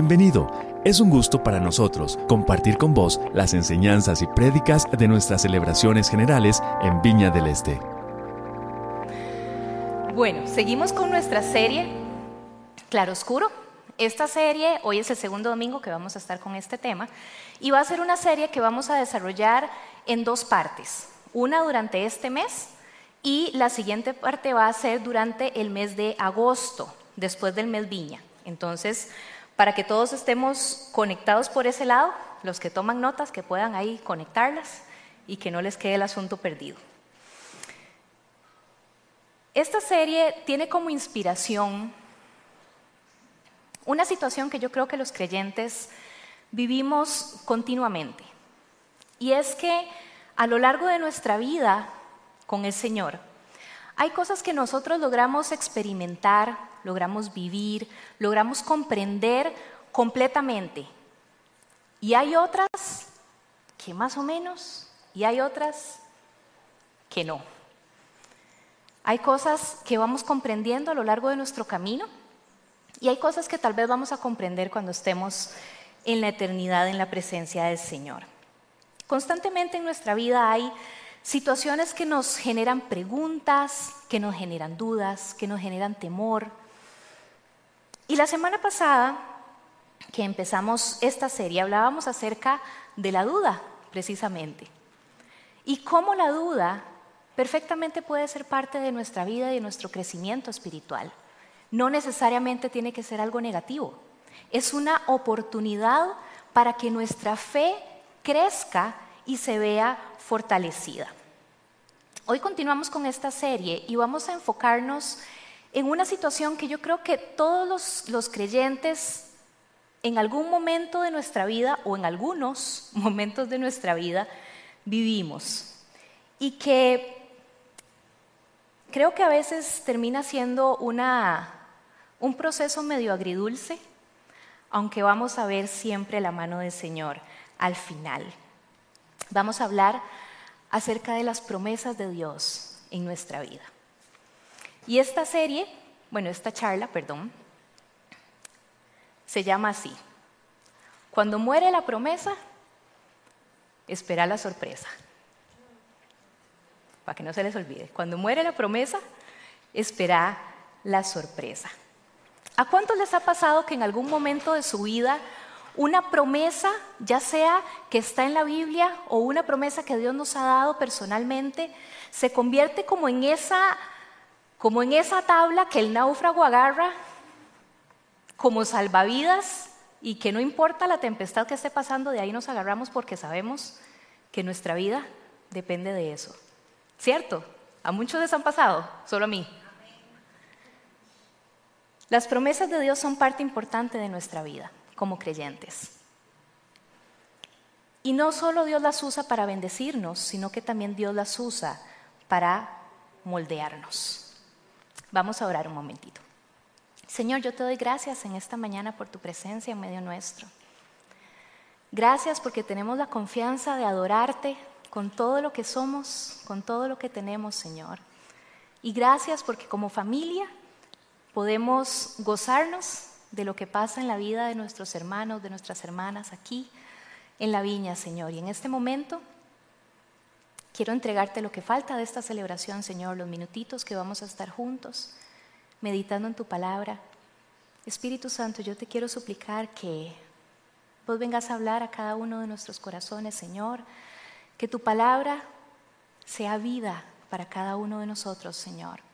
Bienvenido. Es un gusto para nosotros compartir con vos las enseñanzas y prédicas de nuestras celebraciones generales en Viña del Este. Bueno, seguimos con nuestra serie Claro Oscuro. Esta serie, hoy es el segundo domingo que vamos a estar con este tema, y va a ser una serie que vamos a desarrollar en dos partes. Una durante este mes y la siguiente parte va a ser durante el mes de agosto, después del mes Viña. Entonces, para que todos estemos conectados por ese lado, los que toman notas, que puedan ahí conectarlas y que no les quede el asunto perdido. Esta serie tiene como inspiración una situación que yo creo que los creyentes vivimos continuamente. Y es que a lo largo de nuestra vida con el Señor, hay cosas que nosotros logramos experimentar, logramos vivir, logramos comprender completamente. Y hay otras que más o menos, y hay otras que no. Hay cosas que vamos comprendiendo a lo largo de nuestro camino y hay cosas que tal vez vamos a comprender cuando estemos en la eternidad en la presencia del Señor. Constantemente en nuestra vida hay situaciones que nos generan preguntas, que nos generan dudas, que nos generan temor. Y la semana pasada que empezamos esta serie hablábamos acerca de la duda, precisamente. Y cómo la duda perfectamente puede ser parte de nuestra vida y de nuestro crecimiento espiritual. No necesariamente tiene que ser algo negativo. Es una oportunidad para que nuestra fe crezca y se vea fortalecida. Hoy continuamos con esta serie y vamos a enfocarnos en una situación que yo creo que todos los, creyentes en algún momento de nuestra vida o en algunos momentos de nuestra vida vivimos y que creo que a veces termina siendo un proceso medio agridulce aunque vamos a ver siempre la mano del Señor al final. Vamos a hablar acerca de las promesas de Dios en nuestra vida. Y esta serie, bueno, esta charla, perdón, se llama así. Cuando muere la promesa, espera la sorpresa. Para que no se les olvide. Cuando muere la promesa, espera la sorpresa. ¿A cuántos les ha pasado que en algún momento de su vida una promesa, ya sea que está en la Biblia o una promesa que Dios nos ha dado personalmente, se convierte como en esa, como en esa tabla que el náufrago agarra como salvavidas y que no importa la tempestad que esté pasando, de ahí nos agarramos porque sabemos que nuestra vida depende de eso. ¿Cierto? A muchos les han pasado, solo a mí. Las promesas de Dios son parte importante de nuestra vida como creyentes. Y no solo Dios las usa para bendecirnos, sino que también Dios las usa para moldearnos. Vamos a orar un momentito. Señor, yo te doy gracias en esta mañana por tu presencia en medio nuestro. Gracias porque tenemos la confianza de adorarte con todo lo que somos, con todo lo que tenemos, Señor. Y gracias porque como familia podemos gozarnos de lo que pasa en la vida de nuestros hermanos, de nuestras hermanas aquí en la viña, Señor. Y en este momento quiero entregarte lo que falta de esta celebración, Señor, los minutitos que vamos a estar juntos, meditando en tu palabra. Espíritu Santo, yo te quiero suplicar que vos vengas a hablar a cada uno de nuestros corazones, Señor, que tu palabra sea vida para cada uno de nosotros, Señor.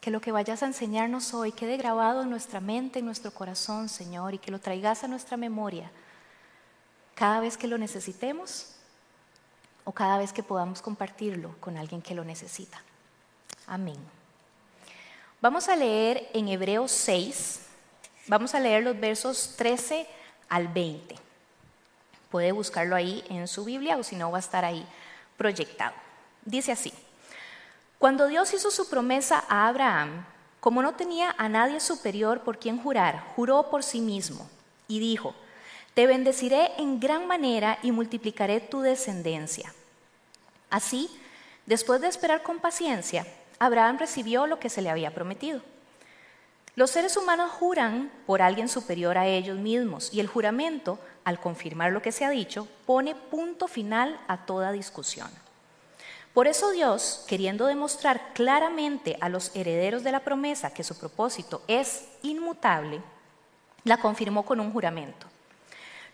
Que lo que vayas a enseñarnos hoy quede grabado en nuestra mente, en nuestro corazón, Señor, y que lo traigas a nuestra memoria cada vez que lo necesitemos o cada vez que podamos compartirlo con alguien que lo necesita. Amén. Vamos a leer en Hebreos 6, vamos a leer los versos 13 al 20. Puede buscarlo ahí en su Biblia o si no va a estar ahí proyectado. Dice así. Cuando Dios hizo su promesa a Abraham, como no tenía a nadie superior por quien jurar, juró por sí mismo y dijo, Te bendeciré en gran manera y multiplicaré tu descendencia. Así, después de esperar con paciencia, Abraham recibió lo que se le había prometido. Los seres humanos juran por alguien superior a ellos mismos y el juramento, al confirmar lo que se ha dicho, pone punto final a toda discusión. Por eso Dios, queriendo demostrar claramente a los herederos de la promesa que su propósito es inmutable, la confirmó con un juramento.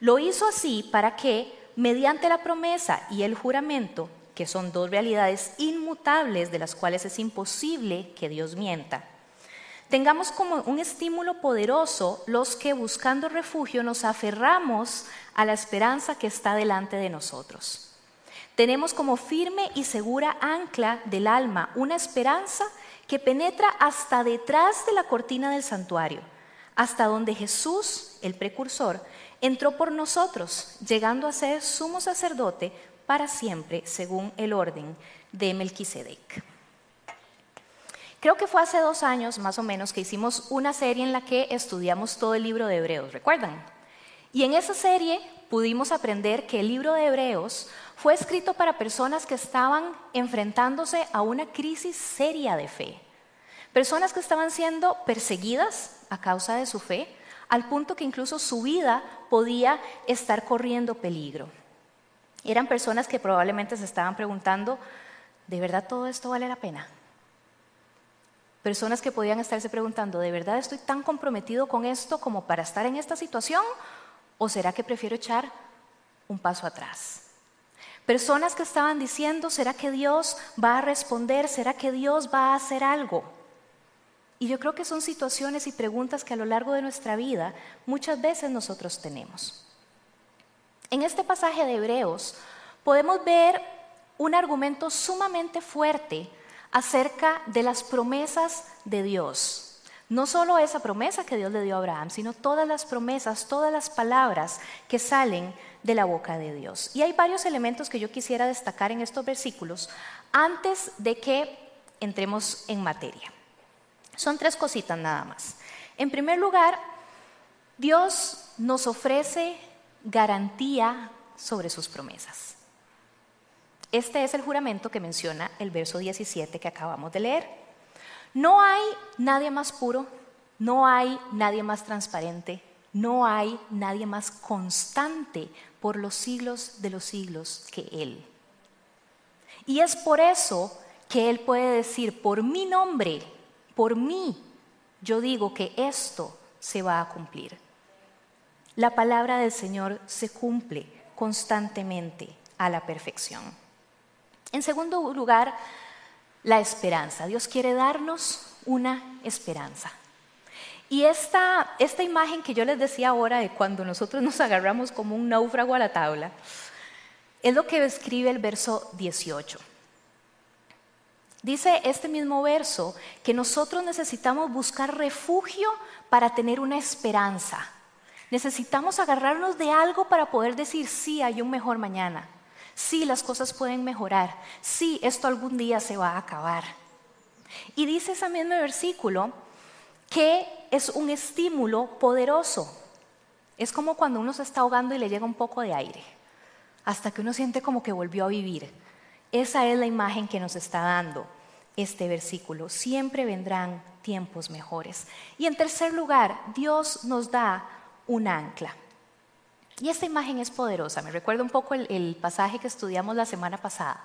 Lo hizo así para que, mediante la promesa y el juramento, que son dos realidades inmutables de las cuales es imposible que Dios mienta, tengamos como un estímulo poderoso los que buscando refugio nos aferramos a la esperanza que está delante de nosotros. Tenemos como firme y segura ancla del alma una esperanza que penetra hasta detrás de la cortina del santuario, hasta donde Jesús, el precursor, entró por nosotros, llegando a ser sumo sacerdote para siempre, según el orden de Melquisedec. Creo que fue hace dos años más o menos que hicimos una serie en la que estudiamos todo el libro de Hebreos, ¿recuerdan? Y en esa serie pudimos aprender que el libro de Hebreos fue escrito para personas que estaban enfrentándose a una crisis seria de fe. Personas que estaban siendo perseguidas a causa de su fe, al punto que incluso su vida podía estar corriendo peligro. Eran personas que probablemente se estaban preguntando, ¿de verdad todo esto vale la pena? Personas que podían estarse preguntando, ¿de verdad estoy tan comprometido con esto como para estar en esta situación? ¿O será que prefiero echar un paso atrás? Personas que estaban diciendo, ¿será que Dios va a responder? ¿Será que Dios va a hacer algo? Y yo creo que son situaciones y preguntas que a lo largo de nuestra vida muchas veces nosotros tenemos. En este pasaje de Hebreos podemos ver un argumento sumamente fuerte acerca de las promesas de Dios. No solo esa promesa que Dios le dio a Abraham, sino todas las promesas, todas las palabras que salen de la boca de Dios. Y hay varios elementos que yo quisiera destacar en estos versículos antes de que entremos en materia. Son tres cositas nada más. En primer lugar, Dios nos ofrece garantía sobre sus promesas. Este es el juramento que menciona el verso 17 que acabamos de leer. No hay nadie más puro, no hay nadie más transparente, no hay nadie más constante por los siglos de los siglos que Él. Y es por eso que Él puede decir, por mi nombre, por mí, yo digo que esto se va a cumplir. La palabra del Señor se cumple constantemente a la perfección. En segundo lugar, la esperanza. Dios quiere darnos una esperanza. Y esta, esta imagen que yo les decía ahora de cuando nosotros nos agarramos como un náufrago a la tabla, es lo que describe el verso 18. Dice este mismo verso que nosotros necesitamos buscar refugio para tener una esperanza. Necesitamos agarrarnos de algo para poder decir, sí, hay un mejor mañana. Sí, las cosas pueden mejorar. Sí, esto algún día se va a acabar. Y dice ese mismo versículo que es un estímulo poderoso. Es como cuando uno se está ahogando y le llega un poco de aire, hasta que uno siente como que volvió a vivir. Esa es la imagen que nos está dando este versículo. Siempre vendrán tiempos mejores. Y en tercer lugar, Dios nos da un ancla. Y esta imagen es poderosa. Me recuerda un poco el, pasaje que estudiamos la semana pasada.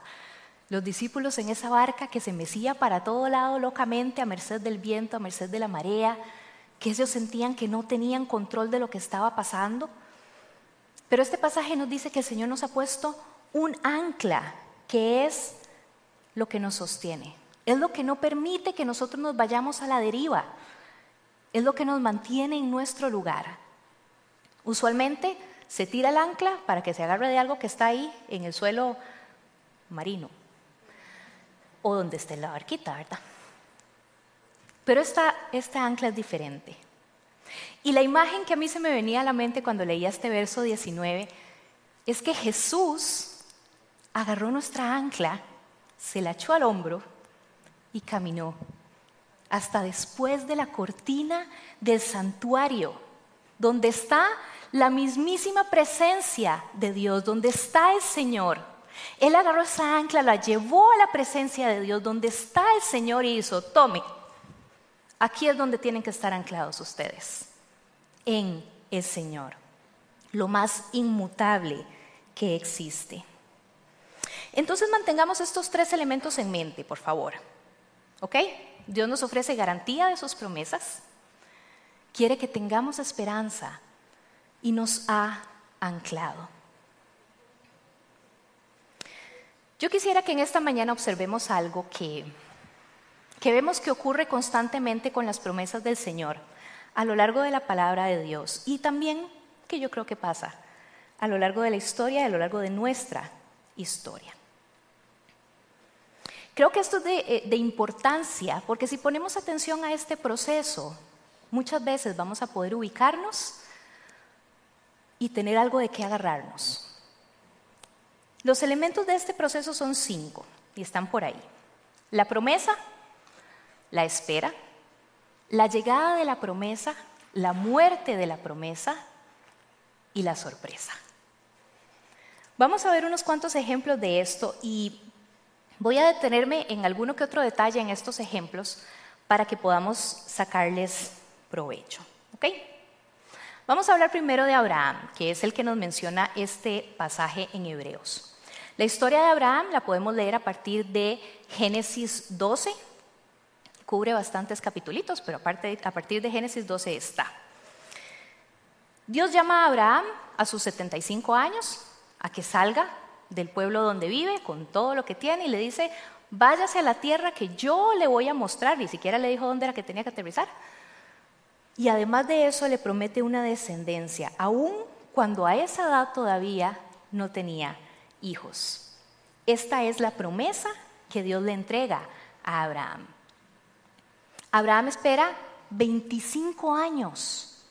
Los discípulos en esa barca que se mecía para todo lado locamente a merced del viento, a merced de la marea, que ellos sentían que no tenían control de lo que estaba pasando. Pero este pasaje nos dice que el Señor nos ha puesto un ancla, que es lo que nos sostiene. Es lo que no permite que nosotros nos vayamos a la deriva. Es lo que nos mantiene en nuestro lugar. Usualmente se tira el ancla para que se agarre de algo que está ahí en el suelo marino o donde esté la barquita, ¿verdad? Pero esta, esta ancla es diferente. Y la imagen que a mí se me venía a la mente cuando leía este verso 19 es que Jesús agarró nuestra ancla, se la echó al hombro y caminó hasta después de la cortina del santuario, donde está la mismísima presencia de Dios, donde está el Señor. Él agarró esa ancla, la llevó a la presencia de Dios, donde está el Señor y hizo, tome, Aquí es donde tienen que estar anclados ustedes, en el Señor, lo más inmutable que existe. Entonces mantengamos estos tres elementos en mente, por favor. ¿Ok? Dios nos ofrece garantía de sus promesas, quiere que tengamos esperanza y nos ha anclado. Yo quisiera que en esta mañana observemos algo que, que vemos que ocurre constantemente con las promesas del Señor a lo largo de la palabra de Dios y también que yo creo que pasa a lo largo de la historia y a lo largo de nuestra historia. Creo que esto es de, eh, de, importancia porque si ponemos atención a este proceso, muchas veces vamos a poder ubicarnos y tener algo de qué agarrarnos. Los elementos de este proceso son cinco y están por ahí. La promesa, la espera, la llegada de la promesa, la muerte de la promesa y la sorpresa. Vamos a ver unos cuantos ejemplos de esto y voy a detenerme en alguno que otro detalle en estos ejemplos para que podamos sacarles provecho. ¿Ok? Vamos a hablar primero de Abraham, que es el que nos menciona este pasaje en Hebreos. La historia de Abraham la podemos leer a partir de Génesis 12, cubre bastantes capítulos, pero a partir de Génesis 12 está. Dios llama a Abraham a sus 75 años a que salga del pueblo donde vive con todo lo que tiene y le dice, váyase a la tierra que yo le voy a mostrar, ni siquiera le dijo dónde era que tenía que aterrizar. Y además de eso le promete una descendencia, aun cuando a esa edad todavía no tenía hijos. Esta es la promesa que Dios le entrega a Abraham. Abraham espera 25 años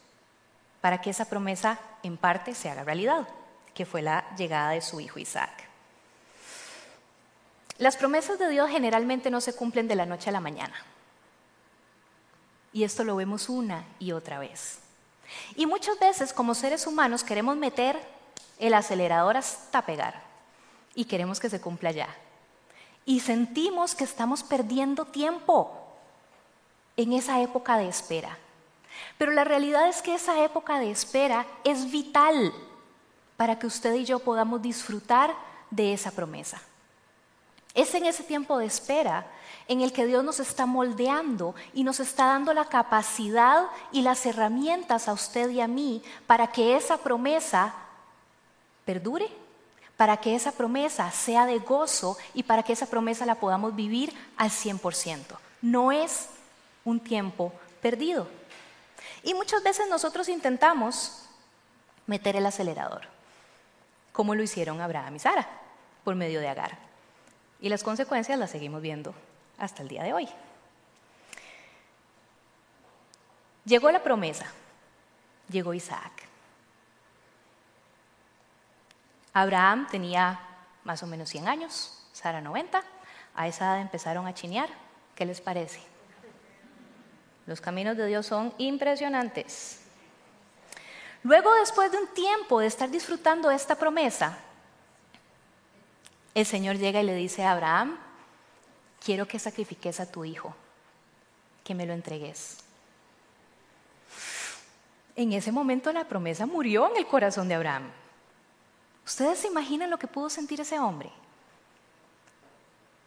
para que esa promesa en parte se haga realidad, que fue la llegada de su hijo Isaac. Las promesas de Dios generalmente no se cumplen de la noche a la mañana. Y esto lo vemos una y otra vez. Y muchas veces como seres humanos queremos meter el acelerador hasta pegar y queremos que se cumpla ya. Y sentimos que estamos perdiendo tiempo en esa época de espera. Pero la realidad es que esa época de espera es vital para que usted y yo podamos disfrutar de esa promesa. Es en ese tiempo de espera en el que Dios nos está moldeando y nos está dando la capacidad y las herramientas a usted y a mí para que esa promesa perdure para que esa promesa sea de gozo y para que esa promesa la podamos vivir al 100%. No es un tiempo perdido. Y muchas veces nosotros intentamos meter el acelerador, como lo hicieron Abraham y Sara, por medio de Agar. Y las consecuencias las seguimos viendo hasta el día de hoy. Llegó la promesa, llegó Isaac. Abraham tenía más o menos 100 años, Sara 90. A esa edad empezaron a chinear. ¿Qué les parece? Los caminos de Dios son impresionantes. Luego, después de un tiempo de estar disfrutando esta promesa, el Señor llega y le dice a Abraham, quiero que sacrifiques a tu hijo, que me lo entregues. En ese momento la promesa murió en el corazón de Abraham. ¿Ustedes se imaginan lo que pudo sentir ese hombre?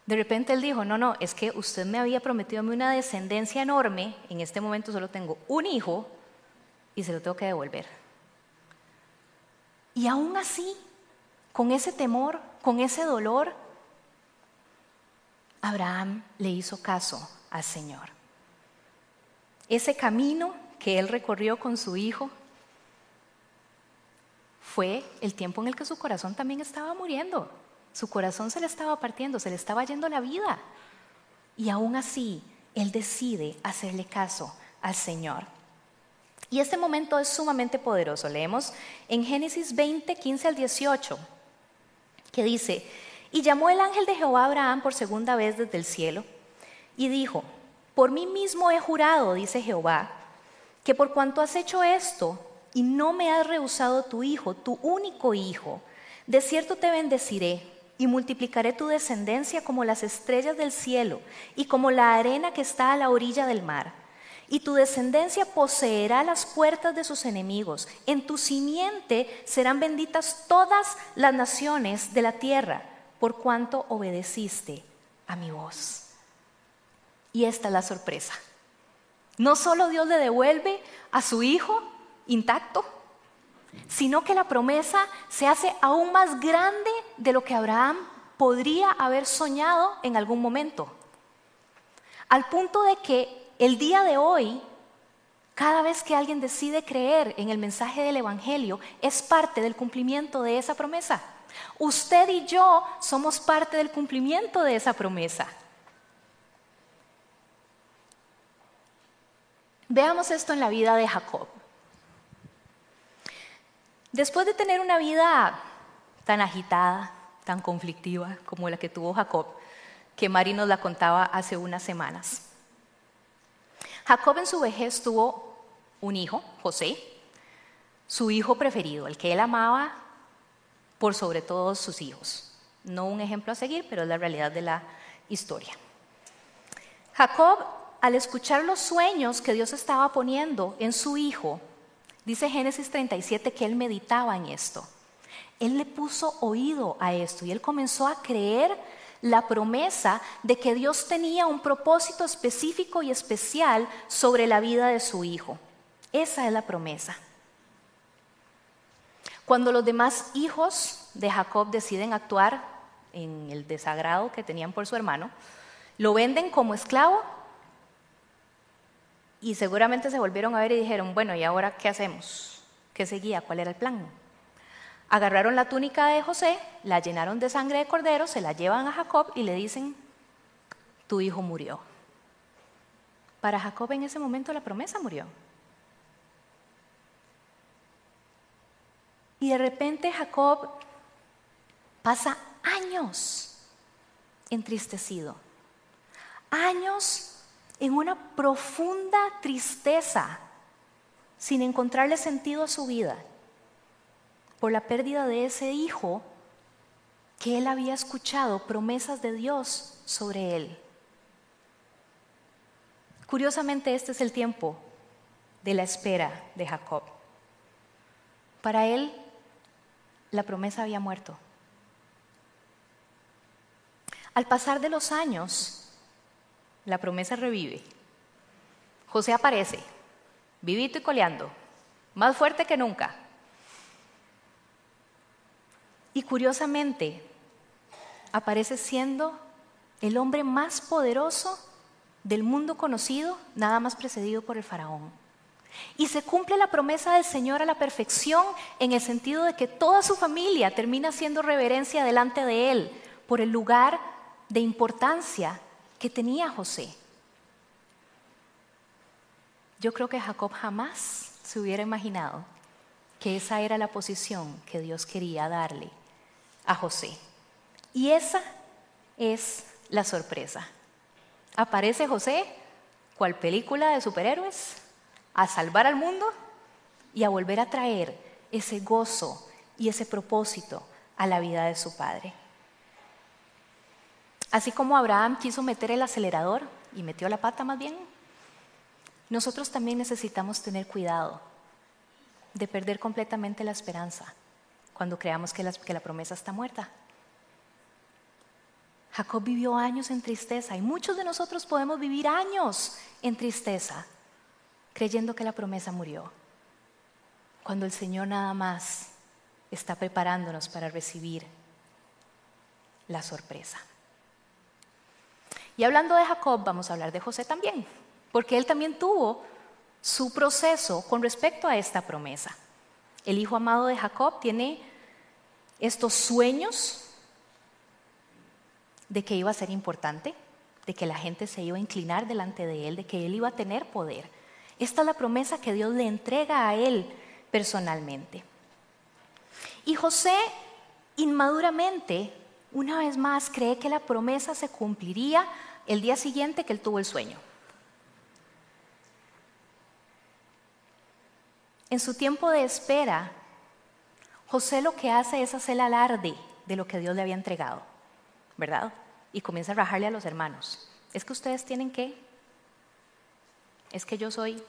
De repente él dijo, no, no, es que usted me había prometido una descendencia enorme, en este momento solo tengo un hijo y se lo tengo que devolver. Y aún así, con ese temor, con ese dolor, Abraham le hizo caso al Señor. Ese camino que él recorrió con su hijo fue el tiempo en el que su corazón también estaba muriendo. Su corazón se le estaba partiendo, se le estaba yendo la vida. Y aún así, él decide hacerle caso al Señor. Y este momento es sumamente poderoso. Leemos en Génesis 20, 15 al 18, que dice, y llamó el ángel de Jehová a Abraham por segunda vez desde el cielo, y dijo, por mí mismo he jurado, dice Jehová, que por cuanto has hecho esto, y no me has rehusado tu hijo, tu único hijo, de cierto te bendeciré y multiplicaré tu descendencia como las estrellas del cielo y como la arena que está a la orilla del mar. y tu descendencia poseerá las puertas de sus enemigos. En tu simiente serán benditas todas las naciones de la tierra, por cuanto obedeciste a mi voz. Y esta es la sorpresa. No solo Dios le devuelve a su hijo intacto, sino que la promesa se hace aún más grande de lo que Abraham podría haber soñado en algún momento. Al punto de que el día de hoy, cada vez que alguien decide creer en el mensaje del Evangelio, es parte del cumplimiento de esa promesa. Usted y yo somos parte del cumplimiento de esa promesa. Veamos esto en la vida de Jacob. Después de tener una vida tan agitada, tan conflictiva como la que tuvo Jacob, que Mari nos la contaba hace unas semanas. Jacob en su vejez tuvo un hijo, José, su hijo preferido, el que él amaba por sobre todos sus hijos. No un ejemplo a seguir, pero es la realidad de la historia. Jacob, al escuchar los sueños que Dios estaba poniendo en su hijo, Dice Génesis 37 que él meditaba en esto. Él le puso oído a esto y él comenzó a creer la promesa de que Dios tenía un propósito específico y especial sobre la vida de su hijo. Esa es la promesa. Cuando los demás hijos de Jacob deciden actuar en el desagrado que tenían por su hermano, lo venden como esclavo y seguramente se volvieron a ver y dijeron, bueno, ¿y ahora qué hacemos? ¿Qué seguía? ¿Cuál era el plan? Agarraron la túnica de José, la llenaron de sangre de cordero, se la llevan a Jacob y le dicen, tu hijo murió. Para Jacob en ese momento la promesa murió. Y de repente Jacob pasa años entristecido, años en una profunda tristeza, sin encontrarle sentido a su vida, por la pérdida de ese hijo que él había escuchado promesas de Dios sobre él. Curiosamente, este es el tiempo de la espera de Jacob. Para él, la promesa había muerto. Al pasar de los años, la promesa revive. José aparece, vivito y coleando, más fuerte que nunca. Y curiosamente, aparece siendo el hombre más poderoso del mundo conocido, nada más precedido por el faraón. Y se cumple la promesa del Señor a la perfección en el sentido de que toda su familia termina haciendo reverencia delante de Él por el lugar de importancia que tenía José. Yo creo que Jacob jamás se hubiera imaginado que esa era la posición que Dios quería darle a José. Y esa es la sorpresa. Aparece José, cual película de superhéroes, a salvar al mundo y a volver a traer ese gozo y ese propósito a la vida de su padre. Así como Abraham quiso meter el acelerador y metió la pata más bien, nosotros también necesitamos tener cuidado de perder completamente la esperanza cuando creamos que la, que la promesa está muerta. Jacob vivió años en tristeza y muchos de nosotros podemos vivir años en tristeza creyendo que la promesa murió, cuando el Señor nada más está preparándonos para recibir la sorpresa. Y hablando de Jacob, vamos a hablar de José también, porque él también tuvo su proceso con respecto a esta promesa. El hijo amado de Jacob tiene estos sueños de que iba a ser importante, de que la gente se iba a inclinar delante de él, de que él iba a tener poder. Esta es la promesa que Dios le entrega a él personalmente. Y José inmaduramente una vez más cree que la promesa se cumpliría el día siguiente que él tuvo el sueño. En su tiempo de espera, José lo que hace es hacer alarde de lo que Dios le había entregado, ¿verdad? Y comienza a rajarle a los hermanos. Es que ustedes tienen que es que yo soy...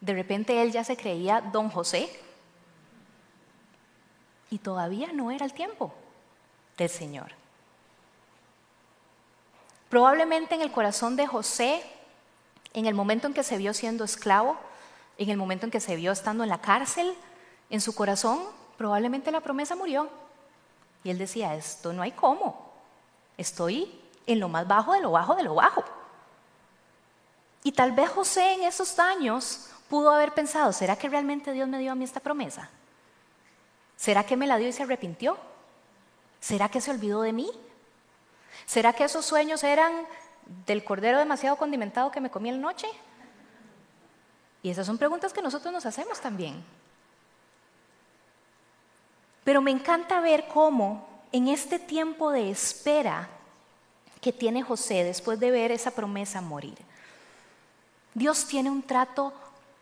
De repente él ya se creía don José y todavía no era el tiempo del Señor. Probablemente en el corazón de José, en el momento en que se vio siendo esclavo, en el momento en que se vio estando en la cárcel, en su corazón probablemente la promesa murió. Y él decía, esto no hay cómo. Estoy en lo más bajo de lo bajo de lo bajo. Y tal vez José en esos años pudo haber pensado, ¿será que realmente Dios me dio a mí esta promesa? ¿Será que me la dio y se arrepintió? ¿Será que se olvidó de mí? ¿Será que esos sueños eran del cordero demasiado condimentado que me comí en la noche? Y esas son preguntas que nosotros nos hacemos también. Pero me encanta ver cómo en este tiempo de espera que tiene José después de ver esa promesa morir, Dios tiene un trato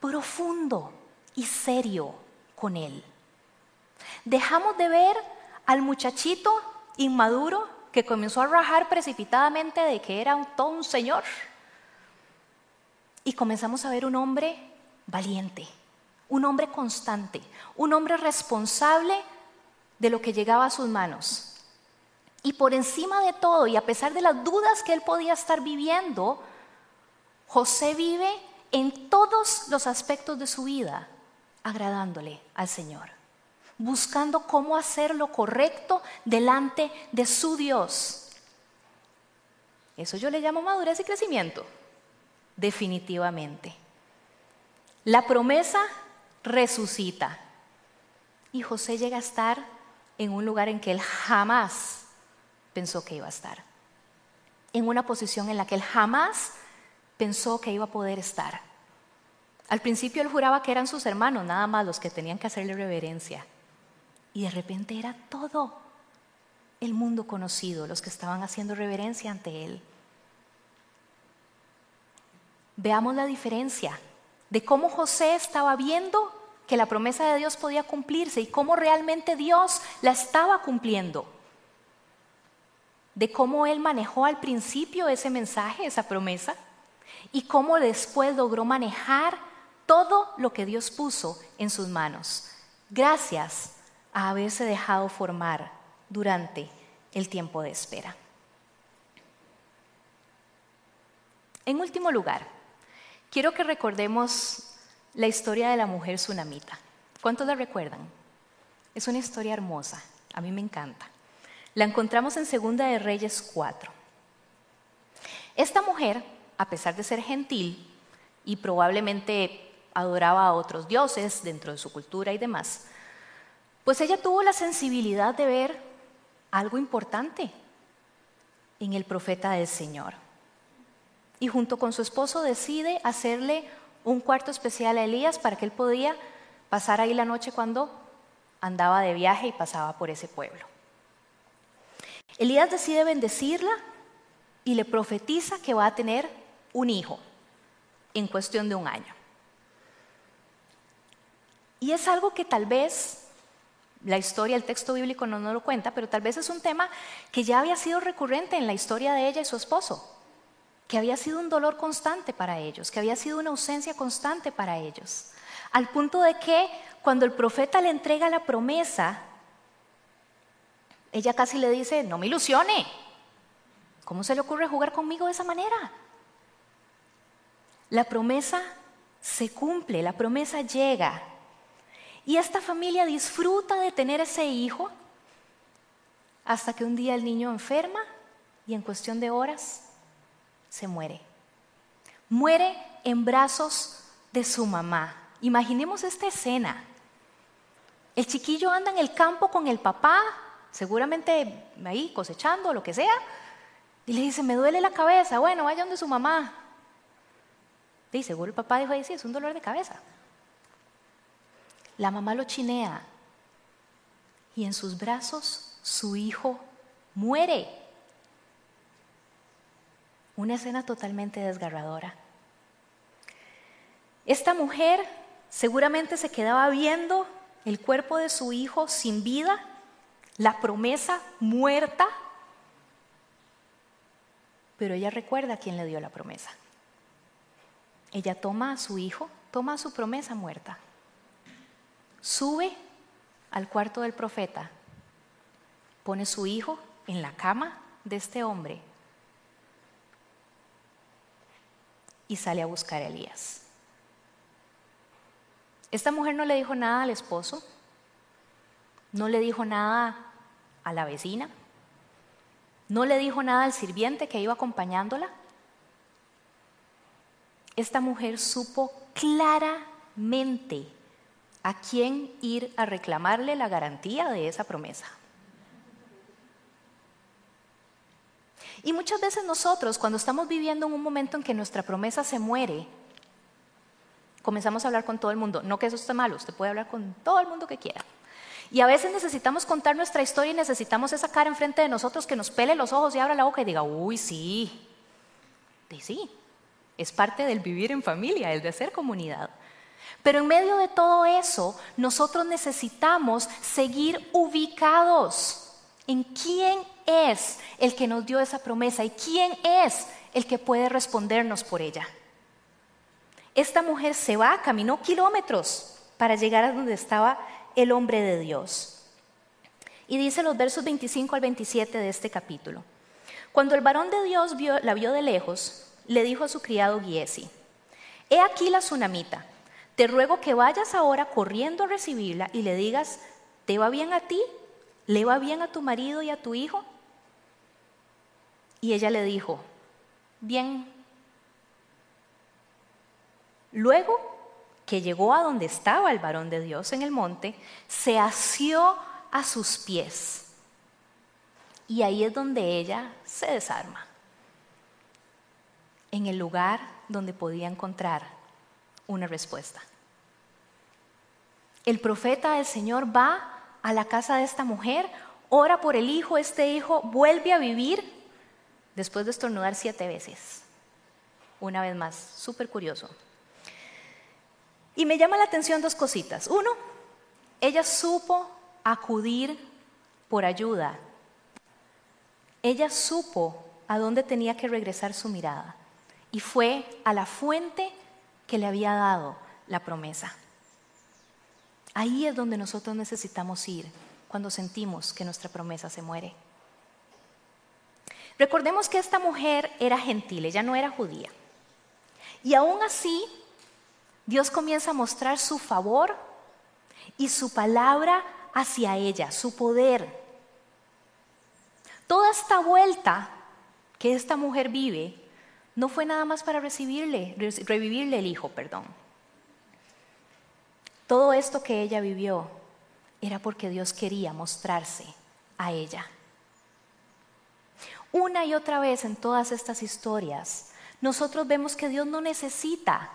profundo y serio con él. Dejamos de ver al muchachito inmaduro que comenzó a rajar precipitadamente de que era un, todo un señor. Y comenzamos a ver un hombre valiente, un hombre constante, un hombre responsable de lo que llegaba a sus manos. Y por encima de todo, y a pesar de las dudas que él podía estar viviendo, José vive en todos los aspectos de su vida agradándole al Señor, buscando cómo hacer lo correcto delante de su Dios. Eso yo le llamo madurez y crecimiento, definitivamente. La promesa resucita y José llega a estar en un lugar en que él jamás pensó que iba a estar, en una posición en la que él jamás pensó que iba a poder estar. Al principio él juraba que eran sus hermanos, nada más los que tenían que hacerle reverencia. Y de repente era todo el mundo conocido, los que estaban haciendo reverencia ante él. Veamos la diferencia de cómo José estaba viendo que la promesa de Dios podía cumplirse y cómo realmente Dios la estaba cumpliendo. De cómo Él manejó al principio ese mensaje, esa promesa, y cómo después logró manejar todo lo que Dios puso en sus manos, gracias a haberse dejado formar durante el tiempo de espera. En último lugar, quiero que recordemos la historia de la mujer tsunamita. ¿Cuántos la recuerdan? Es una historia hermosa, a mí me encanta. La encontramos en Segunda de Reyes 4. Esta mujer, a pesar de ser gentil y probablemente adoraba a otros dioses dentro de su cultura y demás, pues ella tuvo la sensibilidad de ver algo importante en el profeta del Señor. Y junto con su esposo decide hacerle un cuarto especial a Elías para que él podía pasar ahí la noche cuando andaba de viaje y pasaba por ese pueblo. Elías decide bendecirla y le profetiza que va a tener un hijo en cuestión de un año. Y es algo que tal vez la historia, el texto bíblico no nos lo cuenta, pero tal vez es un tema que ya había sido recurrente en la historia de ella y su esposo que había sido un dolor constante para ellos, que había sido una ausencia constante para ellos. Al punto de que cuando el profeta le entrega la promesa, ella casi le dice, no me ilusione, ¿cómo se le ocurre jugar conmigo de esa manera? La promesa se cumple, la promesa llega. Y esta familia disfruta de tener ese hijo hasta que un día el niño enferma y en cuestión de horas se muere. Muere en brazos de su mamá. Imaginemos esta escena. El chiquillo anda en el campo con el papá, seguramente ahí cosechando, lo que sea, y le dice, me duele la cabeza, bueno, vaya donde su mamá. Y seguro el papá dijo, ahí sí, es un dolor de cabeza. La mamá lo chinea y en sus brazos su hijo muere. Una escena totalmente desgarradora. Esta mujer seguramente se quedaba viendo el cuerpo de su hijo sin vida, la promesa muerta, pero ella recuerda quién le dio la promesa. Ella toma a su hijo, toma su promesa muerta, sube al cuarto del profeta, pone su hijo en la cama de este hombre y sale a buscar a Elías. Esta mujer no le dijo nada al esposo, no le dijo nada a la vecina, no le dijo nada al sirviente que iba acompañándola. Esta mujer supo claramente a quién ir a reclamarle la garantía de esa promesa. Y muchas veces nosotros, cuando estamos viviendo en un momento en que nuestra promesa se muere, comenzamos a hablar con todo el mundo. No que eso esté malo, usted puede hablar con todo el mundo que quiera. Y a veces necesitamos contar nuestra historia y necesitamos esa cara enfrente de nosotros que nos pele los ojos y abra la boca y diga, uy, sí. Y sí, es parte del vivir en familia, el de ser comunidad. Pero en medio de todo eso, nosotros necesitamos seguir ubicados en quién es el que nos dio esa promesa y quién es el que puede respondernos por ella. Esta mujer se va, caminó kilómetros para llegar a donde estaba el hombre de Dios. Y dice los versos 25 al 27 de este capítulo. Cuando el varón de Dios la vio de lejos, le dijo a su criado Giesi, He aquí la tsunamita, te ruego que vayas ahora corriendo a recibirla y le digas, ¿te va bien a ti? ¿Le va bien a tu marido y a tu hijo? Y ella le dijo, bien. Luego que llegó a donde estaba el varón de Dios en el monte, se asió a sus pies. Y ahí es donde ella se desarma, en el lugar donde podía encontrar una respuesta. El profeta del Señor va a la casa de esta mujer, ora por el hijo, este hijo vuelve a vivir después de estornudar siete veces. Una vez más, súper curioso. Y me llama la atención dos cositas. Uno, ella supo acudir por ayuda. Ella supo a dónde tenía que regresar su mirada. Y fue a la fuente que le había dado la promesa. Ahí es donde nosotros necesitamos ir cuando sentimos que nuestra promesa se muere. Recordemos que esta mujer era gentil, ella no era judía. Y aún así, Dios comienza a mostrar su favor y su palabra hacia ella, su poder. Toda esta vuelta que esta mujer vive no fue nada más para recibirle, revivirle el hijo, perdón. Todo esto que ella vivió era porque Dios quería mostrarse a ella. Una y otra vez en todas estas historias, nosotros vemos que Dios no necesita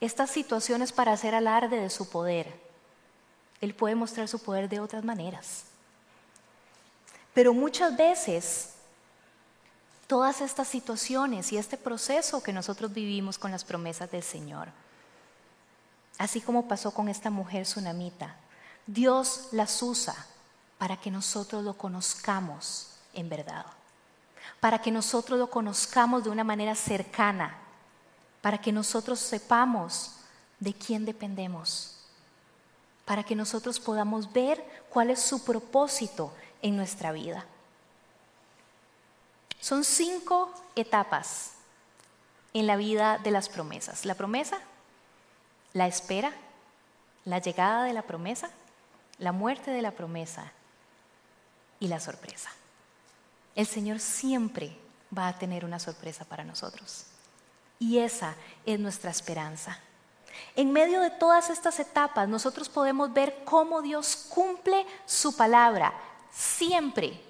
estas situaciones para hacer alarde de su poder. Él puede mostrar su poder de otras maneras. Pero muchas veces todas estas situaciones y este proceso que nosotros vivimos con las promesas del Señor, así como pasó con esta mujer tsunamita, Dios las usa para que nosotros lo conozcamos en verdad para que nosotros lo conozcamos de una manera cercana, para que nosotros sepamos de quién dependemos, para que nosotros podamos ver cuál es su propósito en nuestra vida. Son cinco etapas en la vida de las promesas. La promesa, la espera, la llegada de la promesa, la muerte de la promesa y la sorpresa el Señor siempre va a tener una sorpresa para nosotros. Y esa es nuestra esperanza. En medio de todas estas etapas, nosotros podemos ver cómo Dios cumple su palabra. Siempre.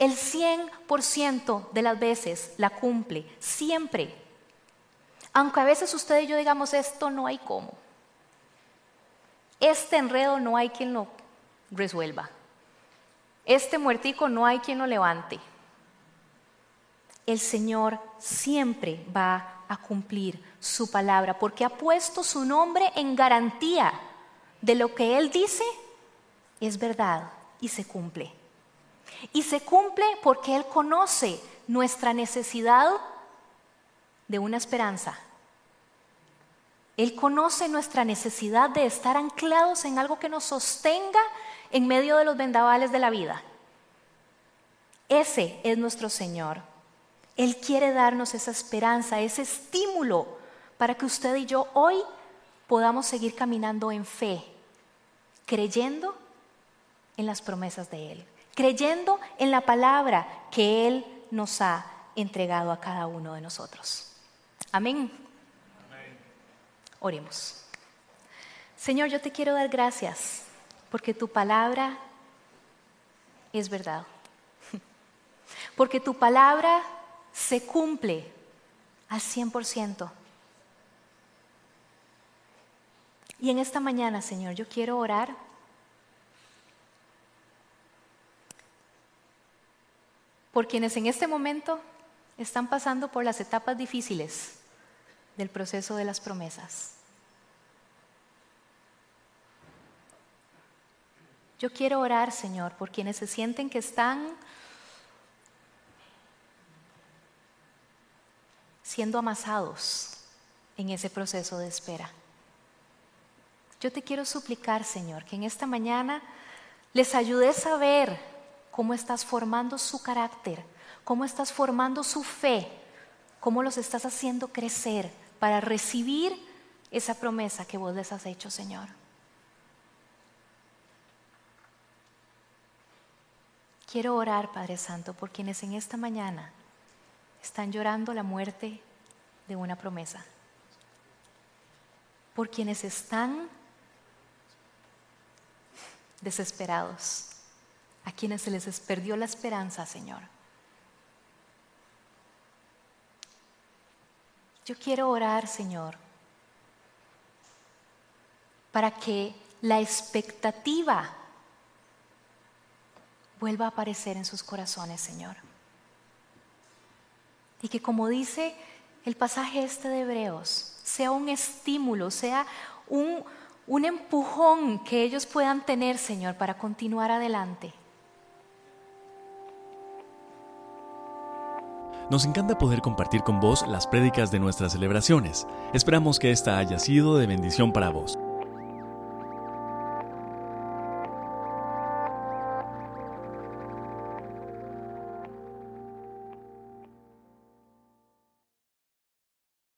El 100% de las veces la cumple. Siempre. Aunque a veces usted y yo digamos, esto no hay cómo. Este enredo no hay quien lo resuelva. Este muertico no hay quien lo levante el Señor siempre va a cumplir su palabra, porque ha puesto su nombre en garantía de lo que Él dice es verdad y se cumple. Y se cumple porque Él conoce nuestra necesidad de una esperanza. Él conoce nuestra necesidad de estar anclados en algo que nos sostenga en medio de los vendavales de la vida. Ese es nuestro Señor. Él quiere darnos esa esperanza, ese estímulo para que usted y yo hoy podamos seguir caminando en fe, creyendo en las promesas de Él, creyendo en la palabra que Él nos ha entregado a cada uno de nosotros. Amén. Oremos. Señor, yo te quiero dar gracias porque tu palabra es verdad. Porque tu palabra se cumple al 100%. Y en esta mañana, Señor, yo quiero orar por quienes en este momento están pasando por las etapas difíciles del proceso de las promesas. Yo quiero orar, Señor, por quienes se sienten que están siendo amasados en ese proceso de espera. Yo te quiero suplicar, Señor, que en esta mañana les ayudes a ver cómo estás formando su carácter, cómo estás formando su fe, cómo los estás haciendo crecer para recibir esa promesa que vos les has hecho, Señor. Quiero orar, Padre Santo, por quienes en esta mañana están llorando la muerte de una promesa. Por quienes están desesperados, a quienes se les perdió la esperanza, Señor. Yo quiero orar, Señor, para que la expectativa vuelva a aparecer en sus corazones, Señor. Y que como dice el pasaje este de Hebreos, sea un estímulo, sea un, un empujón que ellos puedan tener, Señor, para continuar adelante. Nos encanta poder compartir con vos las prédicas de nuestras celebraciones. Esperamos que esta haya sido de bendición para vos.